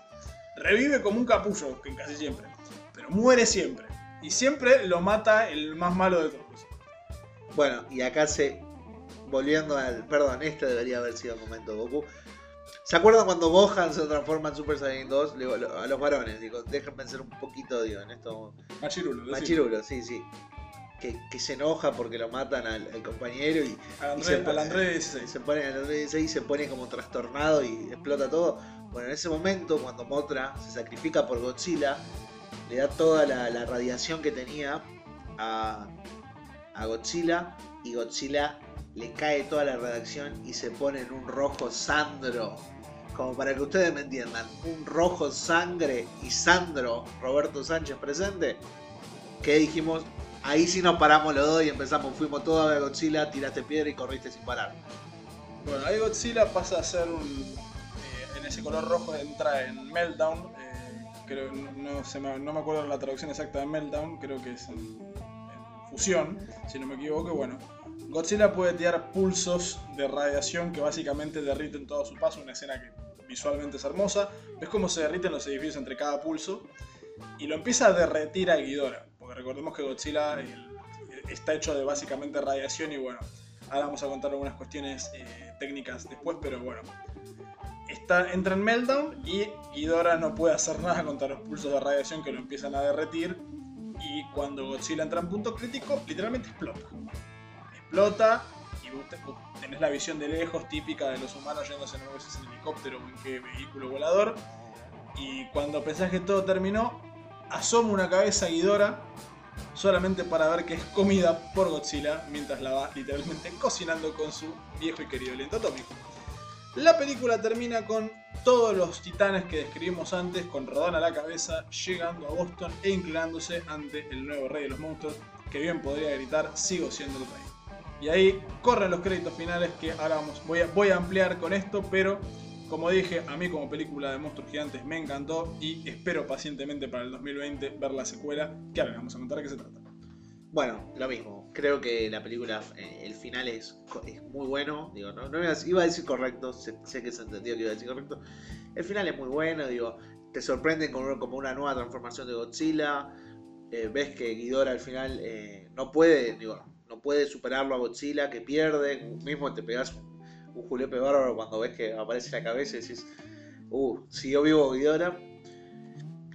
Revive como un capullo, que casi siempre, pero muere siempre. Y siempre lo mata el más malo de todos. Bueno, y acá se. Volviendo al. Perdón, este debería haber sido el momento Goku. ¿Se acuerdan cuando Gohan se transforma en Super Saiyan 2? Le digo, a los varones, digo, déjenme ser un poquito, digo, en esto. Machirulo. Machirulo, sí, sí. Que, que se enoja porque lo matan al, al compañero y, Al y se, Andrés, al Andrés y 16. se pone al Andrés 16 y se pone como trastornado y explota todo. Bueno, en ese momento, cuando Motra se sacrifica por Godzilla, le da toda la, la radiación que tenía a, a Godzilla y Godzilla le cae toda la radiación y se pone en un rojo Sandro. Como para que ustedes me entiendan, un rojo sangre y Sandro, Roberto Sánchez presente, que dijimos, ahí sí nos paramos los dos y empezamos, fuimos todos a Godzilla, tiraste piedra y corriste sin parar. Bueno, ahí Godzilla pasa a ser un. eh, en ese color rojo entra en Meltdown. eh, creo, no se me, no me acuerdo la traducción exacta de Meltdown, creo que es en, en fusión, si no me equivoco. Bueno, Godzilla puede tirar pulsos de radiación que básicamente derriten todo su paso. Una escena que visualmente es hermosa. Ves cómo se derriten los edificios entre cada pulso. Y lo empieza a derretir a Ghidorah. Porque recordemos que Godzilla está hecho de básicamente radiación y bueno, Ahora vamos a contar algunas cuestiones eh, técnicas después, pero bueno. Está, entra en Meltdown y Ghidorah no puede hacer nada contra los pulsos de radiación que lo empiezan a derretir. Y cuando Godzilla entra en punto crítico, literalmente explota. Explota y vos te- vos tenés la visión de lejos típica de los humanos yéndose sé si en helicóptero o en qué vehículo volador. Y cuando pensás que todo terminó, asoma una cabeza Ghidorah solamente para ver que es comida por Godzilla mientras la va literalmente *laughs* cocinando con su viejo y querido aliento atómico. La película termina con todos los titanes que describimos antes, con Rodan a la cabeza, llegando a Boston e inclinándose ante el nuevo rey de los monstruos, que bien podría gritar, sigo siendo el rey. Y ahí corren los créditos finales que ahora vamos, voy, a, voy a ampliar con esto, pero como dije, a mí como película de monstruos gigantes me encantó y espero pacientemente para el 2020 ver la secuela, que ahora vamos a contar de qué se trata. Bueno, lo mismo. Creo que la película, eh, el final es, es muy bueno. Digo, no, no iba, a, decir correcto, sé, que se entendió que iba a decir correcto. El final es muy bueno, digo, te sorprende con, como una nueva transformación de Godzilla. eh, ves que Ghidorah al final eh, no puede, digo, no puede superarlo a Godzilla, que pierde. Mismo te pegas un, un julepe bárbaro cuando ves que aparece la cabeza y decís, uh, siguió vivo Ghidorah.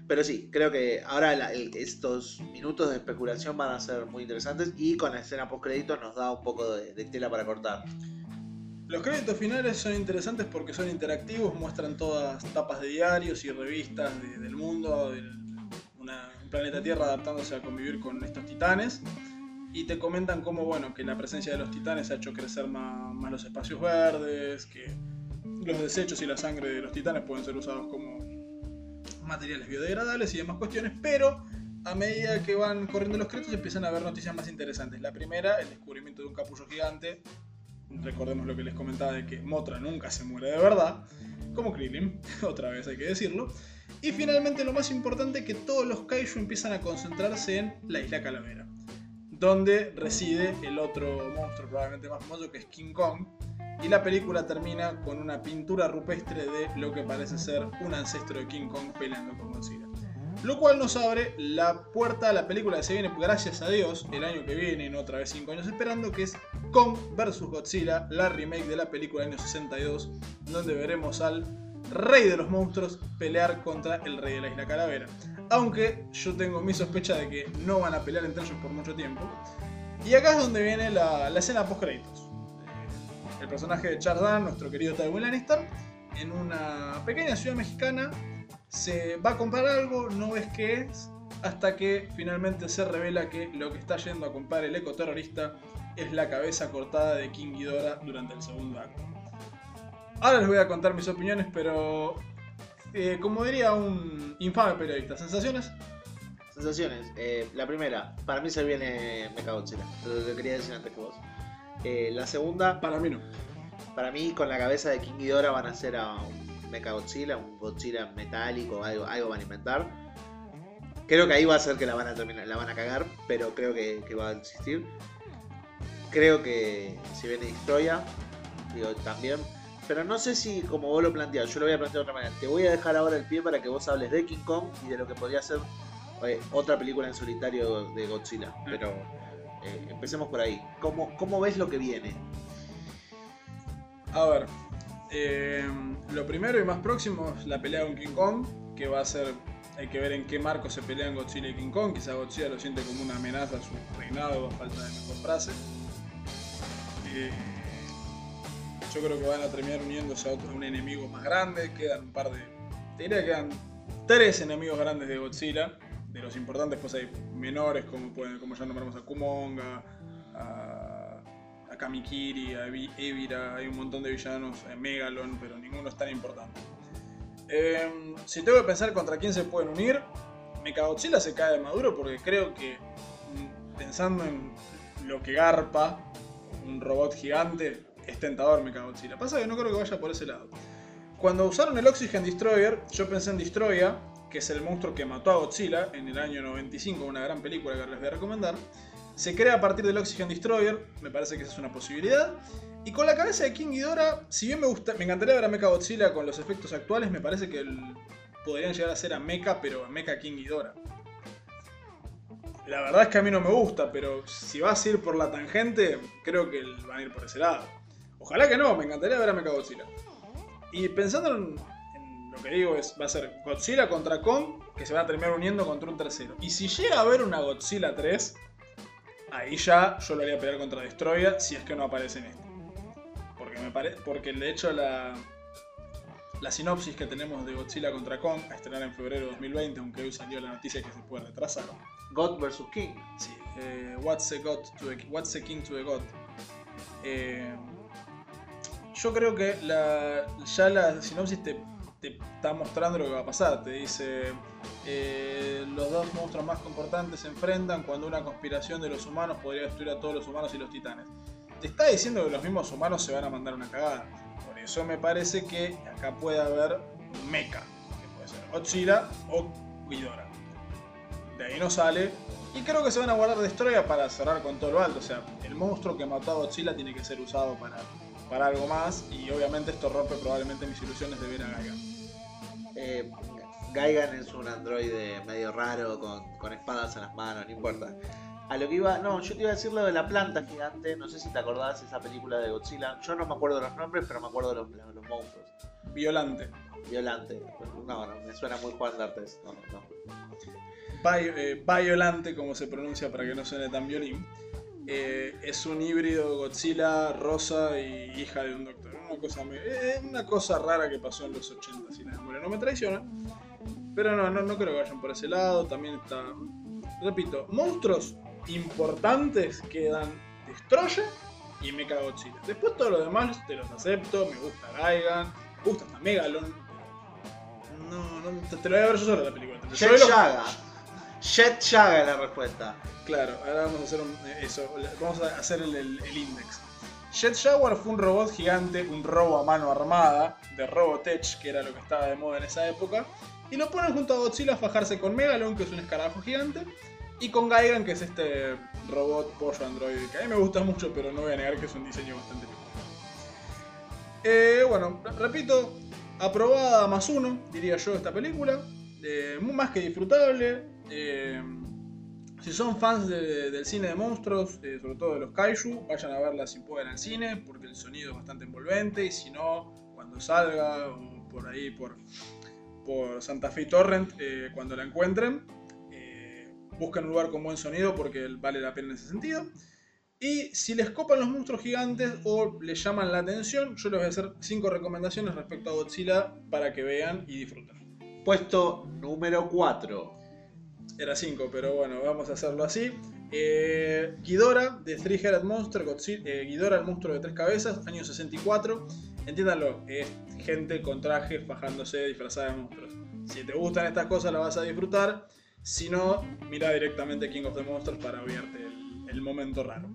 Pero sí, creo que ahora estos minutos de especulación van a ser muy interesantes y con la escena post créditos nos da un poco de, tela para cortar. Los créditos finales son interesantes porque son interactivos, muestran todas tapas de diarios y revistas de- del mundo, del un planeta Tierra adaptándose a convivir con estos titanes. Y te comentan cómo, bueno, que la presencia de los titanes ha hecho crecer más, los espacios verdes, que los desechos y la sangre de los titanes pueden ser usados como materiales biodegradables y demás cuestiones, pero a medida que van corriendo los créditos empiezan a haber noticias más interesantes. La primera, el descubrimiento de un capullo gigante. Recordemos lo que les comentaba de que Motra nunca se muere de verdad, como Krillin, *laughs* otra vez hay que decirlo. Y finalmente lo más importante, que todos los kaiju empiezan a concentrarse en la isla Calavera, donde reside el otro monstruo probablemente más famoso que es King Kong. Y la película termina con una pintura rupestre de lo que parece ser un ancestro de King Kong peleando con Godzilla. Lo cual nos abre la puerta a la película que se viene, gracias a Dios, el año que viene, no otra vez 5 años esperando, que es Kong vs. Godzilla, la remake de la película del año 62, donde veremos al rey de los monstruos pelear contra el rey de la isla Calavera. Aunque yo tengo mi sospecha de que no van a pelear entre ellos por mucho tiempo. Y acá es donde viene la, escena post créditos. El personaje de Chardin, nuestro querido Tywin Lannister, en una pequeña ciudad mexicana, se va a comprar algo, no ves qué es, hasta que finalmente se revela que lo que está yendo a comprar el ecoterrorista es la cabeza cortada de King Ghidorah durante el segundo acto. Ahora les voy a contar mis opiniones, pero eh, como diría un infame periodista, ¿sensaciones? Sensaciones. Eh, la primera, para mí se viene Mechagodzilla. Lo, lo quería decir antes que vos. Eh, la segunda, Para mí no. para mí con la cabeza de King Ghidorah van a hacer a un Mechagodzilla, un Godzilla metálico, algo, algo van a inventar. Creo que ahí va a ser que la van a terminar, la van a cagar, pero creo que, que va a existir. Creo que si viene Destroya, digo, también. Pero no sé si, como vos lo planteás, yo lo voy a plantear de otra manera. Te voy a dejar ahora el pie para que vos hables de King Kong y de lo que podría ser eh, otra película en solitario de Godzilla. Pero eh, empecemos por ahí. ¿Cómo, ¿Cómo ves lo que viene? A ver, eh, lo primero y más próximo es la pelea con King Kong, que va a ser, hay que ver en qué marco se pelean Godzilla y King Kong, quizá Godzilla lo siente como una amenaza a su reinado, a falta de mejor frase. Eh, yo creo que van a terminar uniéndose a, otro, a un enemigo más grande, quedan un par de... Te diría que quedan tres enemigos grandes de Godzilla, de los importantes pues hay menores como, pueden, como ya nombramos a Kumonga, a, a Kamikiri, a Evi- Evira, hay un montón de villanos, a Megalon, pero ninguno es tan importante. Eh, si tengo que pensar contra quién se pueden unir, Mechagodzilla se cae de maduro porque creo que mm, pensando en lo que garpa un robot gigante, es tentador Mechagodzilla. Pasa que no creo que vaya por ese lado. Cuando usaron el Oxygen Destroyer, yo pensé en Destroya, que es el monstruo que mató a Godzilla en el año 95, una gran película que les voy a recomendar. Se crea a partir del Oxygen Destroyer, me parece que esa es una posibilidad. Y con la cabeza de King Ghidorah, si bien me, gusta, me encantaría ver a Mecha Godzilla con los efectos actuales, me parece que podrían llegar a ser a Mecha, pero a Mecha King Ghidorah. La verdad es que a mí no me gusta, pero si vas a ir por la tangente, creo que van a ir por ese lado. Ojalá que no, me encantaría ver a Mecha Godzilla. Y pensando en, en lo que digo, es, va a ser Godzilla contra Kong, que se van a terminar uniendo contra un tercero. Y si llega a haber una Godzilla 3, ahí ya yo lo haría pelear contra Destroya si es que no aparece en este. Porque, me pare- porque de hecho la, la sinopsis que tenemos de Godzilla contra Kong, a estrenar en febrero de 2020, aunque hoy salió la noticia que se puede retrasar. God vs. King. Sí, eh, what's, a god to the- what's a king to the god? Eh, yo creo que la, ya la sinopsis te, está mostrando lo que va a pasar. Te dice, eh, los dos monstruos más importantes se enfrentan cuando una conspiración de los humanos podría destruir a todos los humanos y los titanes. Te está diciendo que los mismos humanos se van a mandar una cagada. Por eso me parece que acá puede haber mecha, que puede ser Godzilla o Ghidorah. De ahí no sale. Y creo que se van a guardar Destroya para cerrar con todo lo alto. O sea, el monstruo que mató a Godzilla tiene que ser usado para, para algo más. Y obviamente esto rompe probablemente mis ilusiones de ver a Gaia. Eh, Gaigan es un androide medio raro con, con espadas en las manos, no importa. A lo que iba, no, yo te iba a decir lo de la planta gigante, no sé si te acordás esa película de Godzilla. Yo no me acuerdo los nombres, pero me acuerdo los, los, los monstruos. Violante. Violante. No, no, me suena muy Juan D'Artes. No, no. Vi- eh, Violante, como se pronuncia para que no suene tan violín. Eh, es un híbrido Godzilla rosa y hija de un doctor. Una cosa, eh, una cosa rara que pasó en los 80, si la memoria no me traiciona. Pero no, no, no creo que vayan por ese lado. También está. Repito, monstruos importantes quedan Destroyer y Mecha Godzilla. Después todo lo demás te los acepto. Me gusta Gaigan, me gusta hasta Megalon. No, no, te, te lo voy a ver yo solo la película. Yaga. Jet Yaga es la respuesta. Claro, ahora vamos a hacer un- eh, eso, vamos a hacer el, index. Jet Jaguar fue un robot gigante, un robo a mano armada, de Robotech, que era lo que estaba de moda en esa época, y lo ponen junto a Godzilla a fajarse con Megalon, que es un escarabajo gigante, y con Gaigan, que es este robot pollo androide, que a mí me gusta mucho, pero no voy a negar que es un diseño bastante. Eh, bueno, repito, aprobada más uno, diría yo, esta película. Eh, más que disfrutable. Eh, si son fans de- del cine de monstruos, eh, sobre todo de los kaiju, vayan a verla si pueden al cine, porque el sonido es bastante envolvente. Y si no, cuando salga, o por ahí, por, Santa Fe Torrent, eh, cuando la encuentren, busquen un lugar con buen sonido porque vale la pena en ese sentido. Y si les copan los monstruos gigantes o les llaman la atención, yo les voy a hacer 5 recomendaciones respecto a Godzilla para que vean y disfruten. Puesto número 4. Era 5, pero bueno, vamos a hacerlo así. Eh, Ghidorah, de Three Headed Monster, Godzilla, eh, Ghidorah, el monstruo de tres cabezas, año 64. Entiéndanlo, es gente con trajes fajándose disfrazada de monstruos. Si te gustan estas cosas, las vas a disfrutar. Si no, mira directamente King of the Monsters para obviarte el, el momento raro.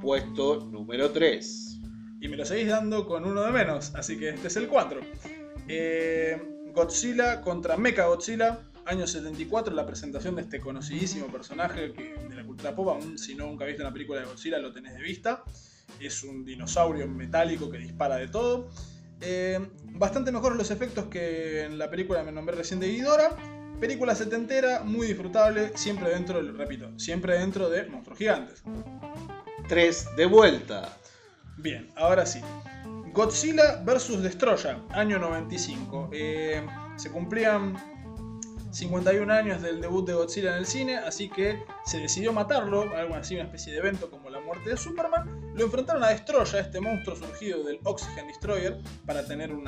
Puesto número 3. Y me lo seguís dando con uno de menos, así que este es el 4. Eh, Godzilla contra Mecha Godzilla, año 74, la presentación de este conocidísimo personaje que, de la cultura pop, aún si no nunca viste una película de Godzilla lo tenés de vista. Es un dinosaurio metálico que dispara de todo. Eh, bastante mejores los efectos que en la película me nombré recién de Ghidorah. Película setentera, muy disfrutable, siempre dentro, repito, siempre dentro de monstruos gigantes. 3 de vuelta. Bien, ahora sí. Godzilla vs. Destroya, año 95. Eh, se cumplían 51 años del debut de Godzilla en el cine, así que se decidió matarlo, algo así, una especie de evento como la muerte de Superman. Lo enfrentaron a Destroya, este monstruo surgido del Oxygen Destroyer, para tener un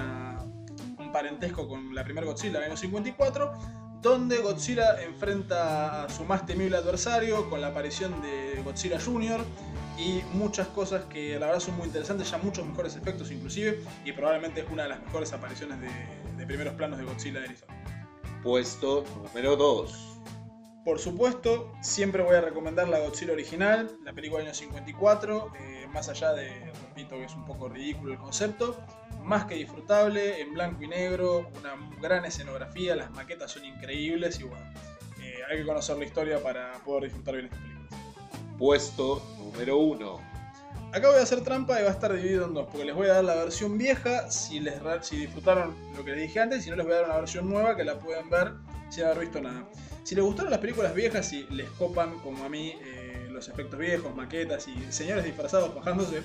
parentesco con la primera Godzilla del año 54, donde Godzilla enfrenta a su más temible adversario con la aparición de Godzilla Jr. y muchas cosas que la verdad son muy interesantes, ya muchos mejores efectos inclusive, y probablemente es una de las mejores apariciones de, de primeros planos de Godzilla de historia. Puesto número 2. Por supuesto, siempre voy a recomendar la Godzilla original, la película del año 54, eh, más allá de, repito, que es un poco ridículo el concepto, más que disfrutable, en blanco y negro, una gran escenografía, las maquetas son increíbles y bueno, eh, hay que conocer la historia para poder disfrutar bien esta película. Puesto número 1. Acá voy a hacer trampa y va a estar dividido en dos, porque les voy a dar la versión vieja si, les, si disfrutaron lo que les dije antes, si no les voy a dar una versión nueva que la pueden ver sin haber visto nada. Si les gustaron las películas viejas y les copan, como a mí, eh, los efectos viejos, maquetas y señores disfrazados bajándose,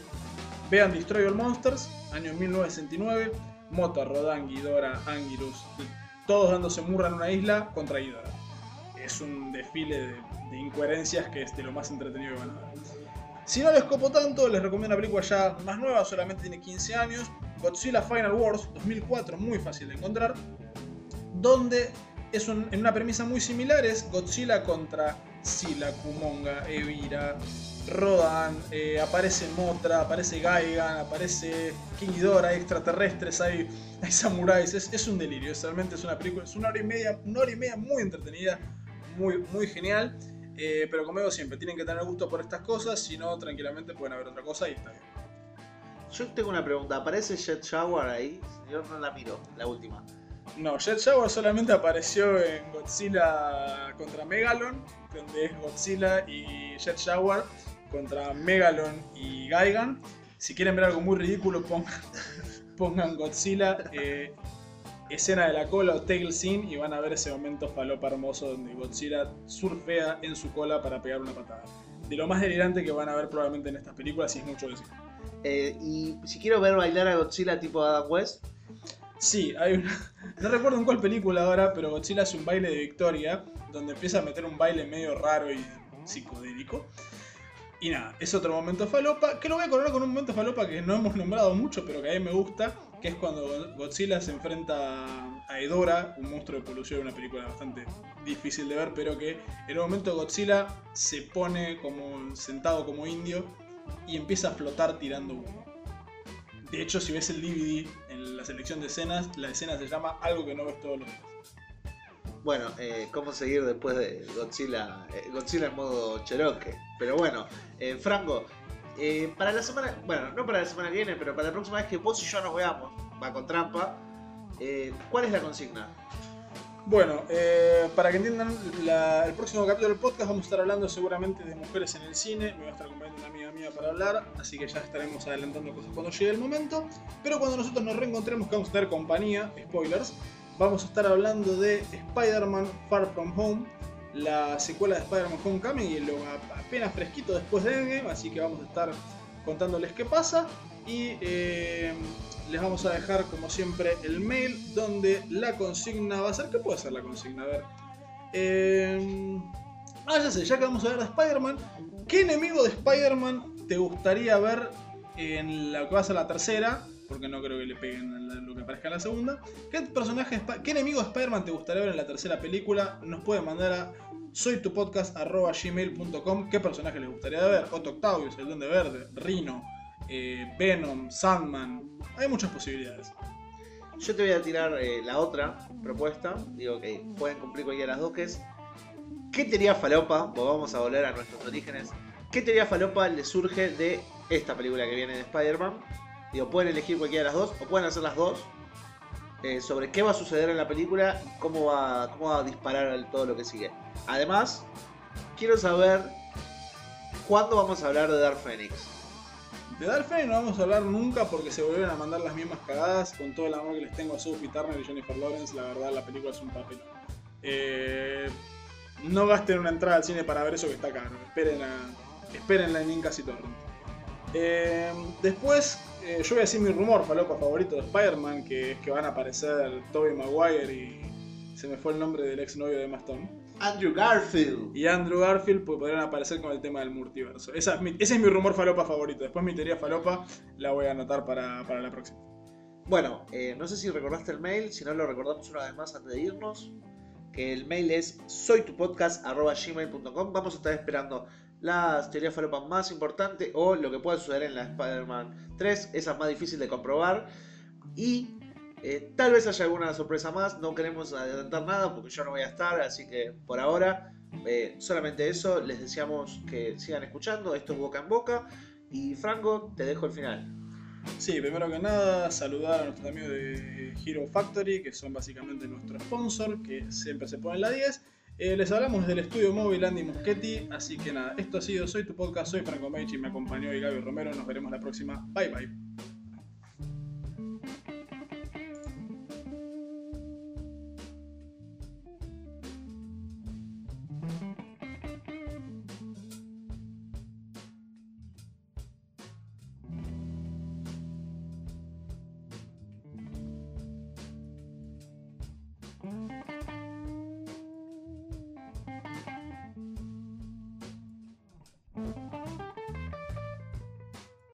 vean Destroy All Monsters, año 1969, Mota, Rodan, Ghidorah, Anguirus, todos dándose murra en una isla contra Ghidorah. Es un desfile de, de incoherencias que es de lo más entretenido que van a ver. Si no les copo tanto, les recomiendo una película ya más nueva, solamente tiene 15 años, Godzilla Final Wars 2004, muy fácil de encontrar, donde es en una premisa muy similar, es Godzilla contra Sila, Kumonga, Evira, Rodan, eh, aparece Motra, aparece Gaigan, aparece King Ghidorah, hay extraterrestres, hay, hay samuráis, es, es un delirio, es, realmente es una película, es una hora y media, una hora y media muy entretenida, muy, muy genial. Eh, pero como digo siempre, tienen que tener gusto por estas cosas, si no, tranquilamente pueden haber otra cosa y está bien. Yo tengo una pregunta. ¿Aparece Jet Shower ahí? Yo no la miro, la última. No, Jet Shower solamente apareció en Godzilla contra Megalon, donde es Godzilla y Jet Shower contra Megalon y Gaigan. Si quieren ver algo muy ridículo, pongan, *laughs* pongan Godzilla, eh, escena de la cola o tail scene y van a ver ese momento falopa hermoso donde Godzilla surfea en su cola para pegar una patada. De lo más delirante que van a ver probablemente en estas películas, y es mucho decir. Eh, y si quiero ver bailar a Godzilla tipo Adam West, Sí, hay una. *laughs* No recuerdo en cuál película ahora, pero Godzilla hace un baile de victoria donde empieza a meter un baile medio raro y psicodélico. Y nada, es otro momento falopa, que lo voy a coronar con un momento falopa que no hemos nombrado mucho, pero que a mí me gusta, que es cuando Godzilla se enfrenta a Edora, un monstruo de polución, una película bastante difícil de ver, pero que en un momento Godzilla se pone como sentado como indio y empieza a flotar tirando humo. De hecho, si ves el DVD en la selección de escenas, la escena se llama Algo que no ves todos los días. bueno, eh, ¿cómo seguir después de Godzilla? eh, Godzilla en modo Cherokee. Pero bueno, eh, Franco, eh, para la semana, bueno, no para la semana que viene, pero para la próxima vez que vos y yo nos veamos, va con trampa, eh, ¿cuál es la consigna? Bueno, eh, para que entiendan, el próximo capítulo del podcast vamos a estar hablando seguramente de mujeres en el cine. Me va a estar acompañando una amiga mía para hablar, así que ya estaremos adelantando cosas cuando llegue el momento. Pero cuando nosotros nos reencontremos, que vamos a tener compañía, spoilers, vamos a estar hablando de Spider-Man Far From Home, la secuela de Spider-Man Homecoming y lo apenas fresquito después de Endgame, así que vamos a estar contándoles qué pasa. Y eh, les vamos a dejar, como siempre, el mail donde la consigna va a ser. ¿Qué puede ser la consigna? A ver. Eh, ah, ya sé, ya que vamos a ver de Spider-Man. ¿Qué enemigo de Spider-Man te gustaría ver en la que va a ser la tercera? Porque no creo que le peguen lo que aparezca en la segunda. ¿Qué personaje, qué enemigo de Spider-Man te gustaría ver en la tercera película? Nos pueden mandar a soytupodcast.gmail.com qué personaje les gustaría ver. Otto Octavius, el Duende Verde, Rhino, eh, Venom, Sandman. Hay muchas posibilidades. Yo te voy a tirar eh, la otra propuesta. Digo que pueden cumplir cualquiera de las dos, que es. ¿Qué teoría falopa? Pues vamos a volver a nuestros orígenes. ¿Qué teoría falopa le surge de esta película que viene de Spider-Man? Digo, pueden elegir cualquiera de las dos o pueden hacer las dos. eh, sobre qué va a suceder en la película y cómo va, cómo va a disparar todo lo que sigue. Además, quiero saber cuándo vamos a hablar de Dark Phoenix. De Dark Phoenix no vamos a hablar nunca porque se volvieron a mandar las mismas cagadas con todo el amor que les tengo a Sophie Turner y Jennifer Lawrence. La verdad, la película es un papel. Eh, no gasten una entrada al cine para ver eso que está caro. Esperen a, espérenla en Incas y Torrent. Eh, después, eh, yo voy a decir mi rumor falopa favorito de Spider-Man, que es que van a aparecer Tobey Maguire y se me fue el nombre del ex novio de Emma Stone. Andrew Garfield. Y Andrew Garfield pues, podrían aparecer con el tema del multiverso. Esa es mi- ese es mi rumor falopa favorito. Después mi teoría falopa la voy a anotar para, para la próxima. Bueno, eh, no sé si recordaste el mail, si no lo recordamos una vez más antes de irnos, que el mail es soytupodcast.gmail.com Vamos a estar esperando las teorías falopas más importantes o lo que pueda suceder en la Spider-Man 3, esa es más difícil de comprobar. Y eh, tal vez haya alguna sorpresa más, no queremos adelantar nada porque yo no voy a estar, así que por ahora eh, solamente eso, les deseamos que sigan escuchando, esto es boca en boca. Y Franco, te dejo el final. Sí, primero que nada, saludar a nuestros amigos de Hero Factory, que son básicamente nuestro sponsor, que siempre se ponen la 10. Eh, les hablamos del estudio móvil Andy Muschetti, así que nada, esto ha sido Soy tu podcast, soy Franco Meich y me acompañó hoy Gaby Romero. Nos veremos la próxima. Bye bye.